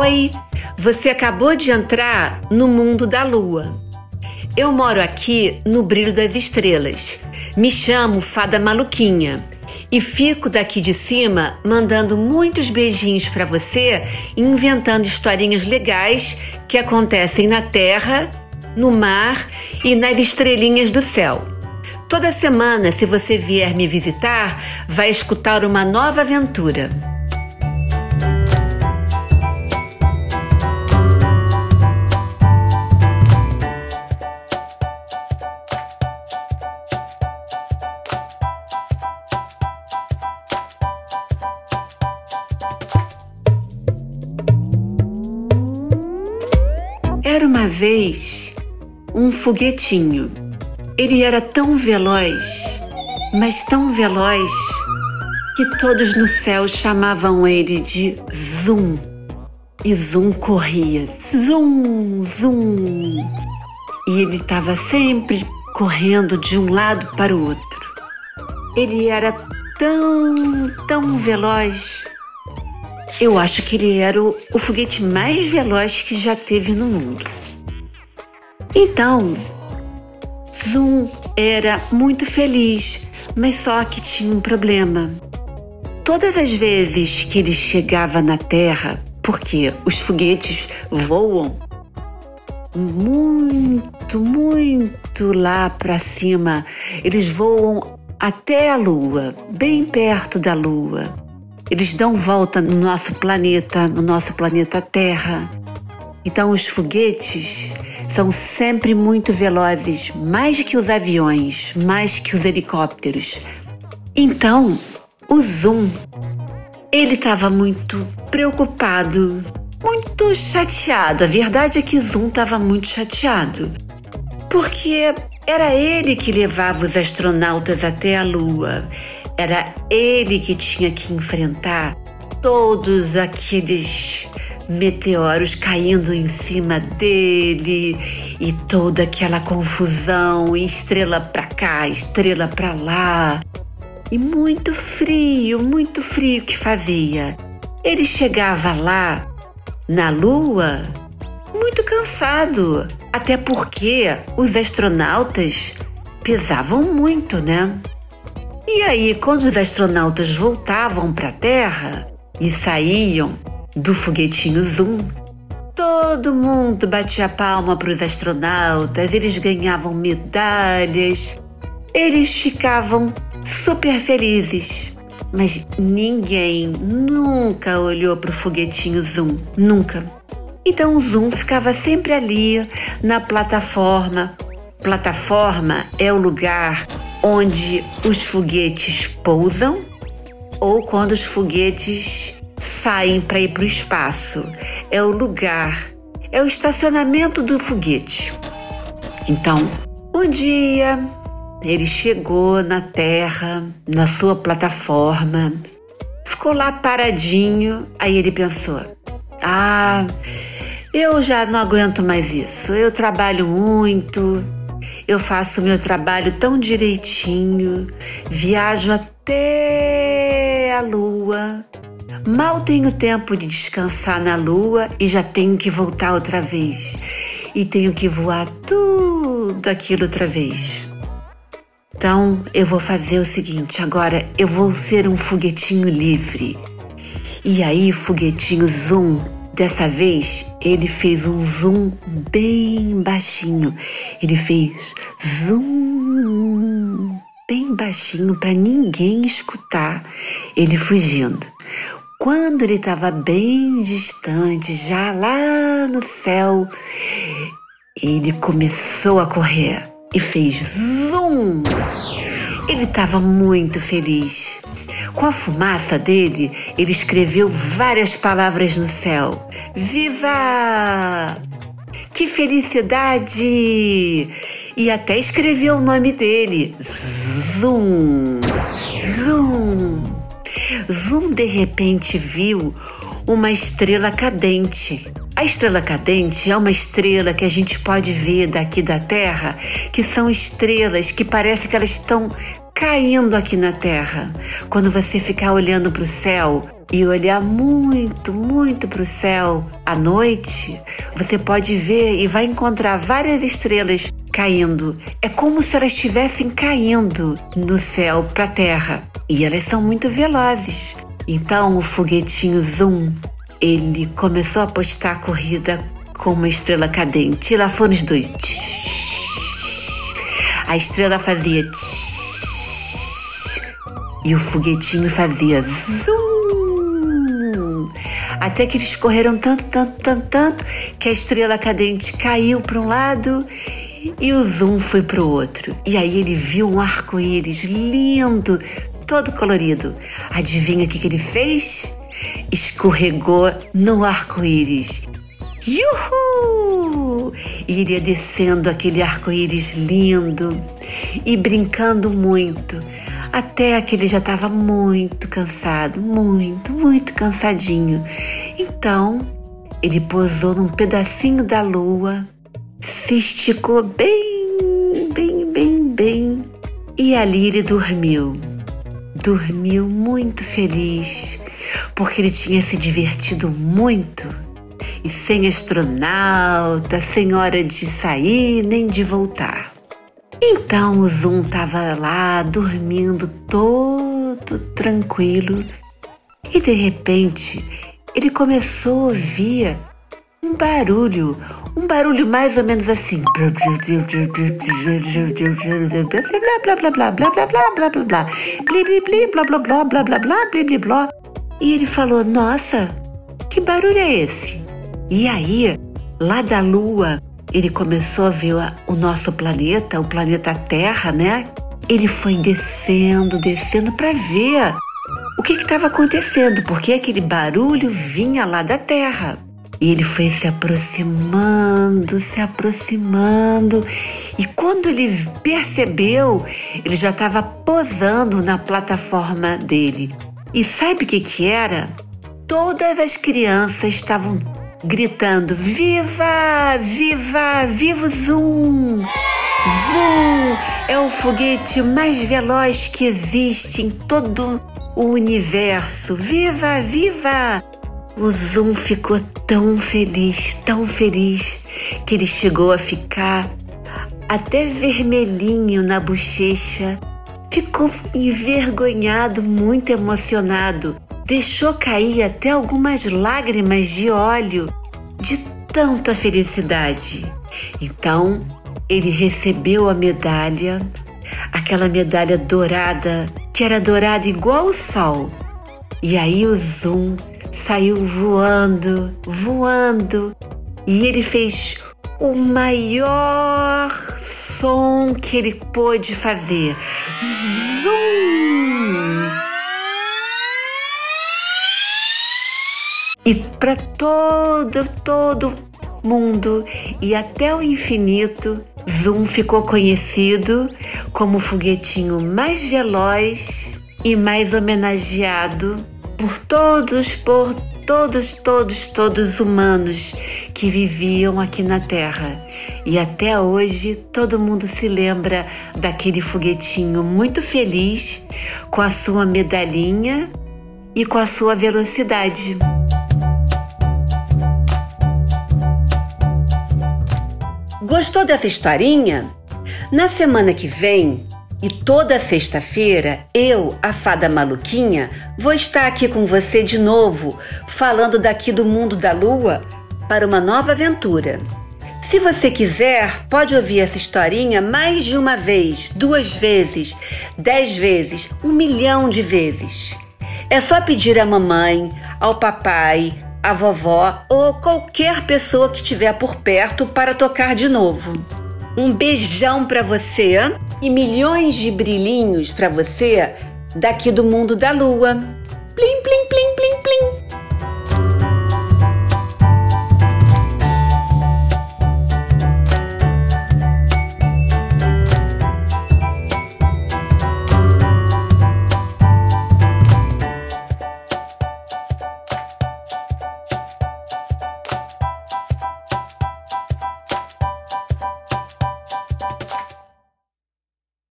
Oi, você acabou de entrar no mundo da lua. Eu moro aqui no brilho das estrelas. Me chamo Fada Maluquinha e fico daqui de cima mandando muitos beijinhos para você inventando historinhas legais que acontecem na terra, no mar e nas estrelinhas do céu. Toda semana, se você vier me visitar, vai escutar uma nova aventura. Foguetinho. Ele era tão veloz, mas tão veloz, que todos no céu chamavam ele de Zum. E Zum corria, Zum, Zum. E ele estava sempre correndo de um lado para o outro. Ele era tão, tão veloz eu acho que ele era o, o foguete mais veloz que já teve no mundo. Então, Zoom era muito feliz, mas só que tinha um problema. Todas as vezes que ele chegava na Terra, porque os foguetes voam muito, muito lá para cima, eles voam até a Lua, bem perto da Lua. Eles dão volta no nosso planeta, no nosso planeta Terra. Então, os foguetes são sempre muito velozes, mais que os aviões, mais que os helicópteros. Então, o Zoom, ele estava muito preocupado, muito chateado. A verdade é que Zoom estava muito chateado, porque era ele que levava os astronautas até a Lua. Era ele que tinha que enfrentar todos aqueles meteoros caindo em cima dele e toda aquela confusão, estrela para cá, estrela para lá. E muito frio, muito frio que fazia. Ele chegava lá na lua muito cansado, até porque os astronautas pesavam muito, né? E aí, quando os astronautas voltavam para a Terra e saíam do foguetinho Zoom, todo mundo batia palma para os astronautas, eles ganhavam medalhas, eles ficavam super felizes. Mas ninguém nunca olhou para o foguetinho Zoom, nunca. Então o Zoom ficava sempre ali na plataforma. Plataforma é o lugar onde os foguetes pousam ou quando os foguetes saem para ir para o espaço. É o lugar, é o estacionamento do foguete. Então, um dia ele chegou na Terra, na sua plataforma, ficou lá paradinho. Aí ele pensou: Ah, eu já não aguento mais isso. Eu trabalho muito, eu faço meu trabalho tão direitinho, viajo até a lua. Mal tenho tempo de descansar na lua e já tenho que voltar outra vez. E tenho que voar tudo aquilo outra vez. Então eu vou fazer o seguinte: agora eu vou ser um foguetinho livre. E aí, foguetinho zoom, Dessa vez ele fez um zoom bem baixinho. Ele fez zoom bem baixinho para ninguém escutar ele fugindo. Quando ele estava bem distante, já lá no céu, ele começou a correr e fez zoom. Ele estava muito feliz. Com a fumaça dele, ele escreveu várias palavras no céu. Viva! Que felicidade! E até escreveu o nome dele. Zum! Zum! Zum de repente viu uma estrela cadente. A estrela cadente é uma estrela que a gente pode ver daqui da Terra, que são estrelas que parece que elas estão caindo aqui na Terra. Quando você ficar olhando para o céu e olhar muito, muito para o céu à noite, você pode ver e vai encontrar várias estrelas caindo. É como se elas estivessem caindo no céu para a Terra. E elas são muito velozes. Então o foguetinho Zoom, ele começou a postar a corrida com uma estrela cadente. E lá foram os dois. A estrela fazia e o foguetinho fazia zoom. Até que eles correram tanto, tanto, tanto, tanto que a estrela cadente caiu para um lado e o zoom foi para o outro. E aí ele viu um arco-íris lindo, todo colorido. Adivinha o que, que ele fez? Escorregou no arco-íris. Yuhu! E ele ia descendo aquele arco-íris lindo e brincando muito, até que ele já estava muito cansado, muito, muito cansadinho. Então, ele pousou num pedacinho da lua, se esticou bem, bem, bem, bem, e ali ele dormiu. Dormiu muito feliz, porque ele tinha se divertido muito e sem astronauta, sem hora de sair nem de voltar. Então o Zoom estava lá dormindo todo tranquilo e de repente ele começou a ouvir um barulho, um barulho mais ou menos assim. E ele falou: Nossa, que barulho é esse? E aí, lá da Lua, ele começou a ver o nosso planeta, o planeta Terra, né? Ele foi descendo, descendo para ver o que estava acontecendo, porque aquele barulho vinha lá da Terra. E ele foi se aproximando, se aproximando. E quando ele percebeu, ele já estava posando na plataforma dele. E sabe o que, que era? Todas as crianças estavam gritando: Viva! Viva! Viva o Zoom! Zoom é o foguete mais veloz que existe em todo o universo. Viva! Viva! O Zoom ficou tão feliz, tão feliz, que ele chegou a ficar até vermelhinho na bochecha. Ficou envergonhado, muito emocionado deixou cair até algumas lágrimas de óleo de tanta felicidade. Então, ele recebeu a medalha, aquela medalha dourada, que era dourada igual o sol. E aí o Zoom saiu voando, voando, e ele fez o maior som que ele pôde fazer. Zoom! e para todo, todo mundo e até o infinito, Zoom ficou conhecido como o foguetinho mais veloz e mais homenageado por todos, por todos, todos, todos humanos que viviam aqui na Terra. E até hoje todo mundo se lembra daquele foguetinho muito feliz com a sua medalhinha e com a sua velocidade. Gostou dessa historinha? Na semana que vem e toda sexta-feira, eu, a Fada Maluquinha, vou estar aqui com você de novo, falando daqui do mundo da lua para uma nova aventura. Se você quiser, pode ouvir essa historinha mais de uma vez, duas vezes, dez vezes, um milhão de vezes. É só pedir à mamãe, ao papai, a vovó ou qualquer pessoa que estiver por perto para tocar de novo. Um beijão para você e milhões de brilhinhos para você daqui do mundo da lua. Plim, plim, plim, plim, plim.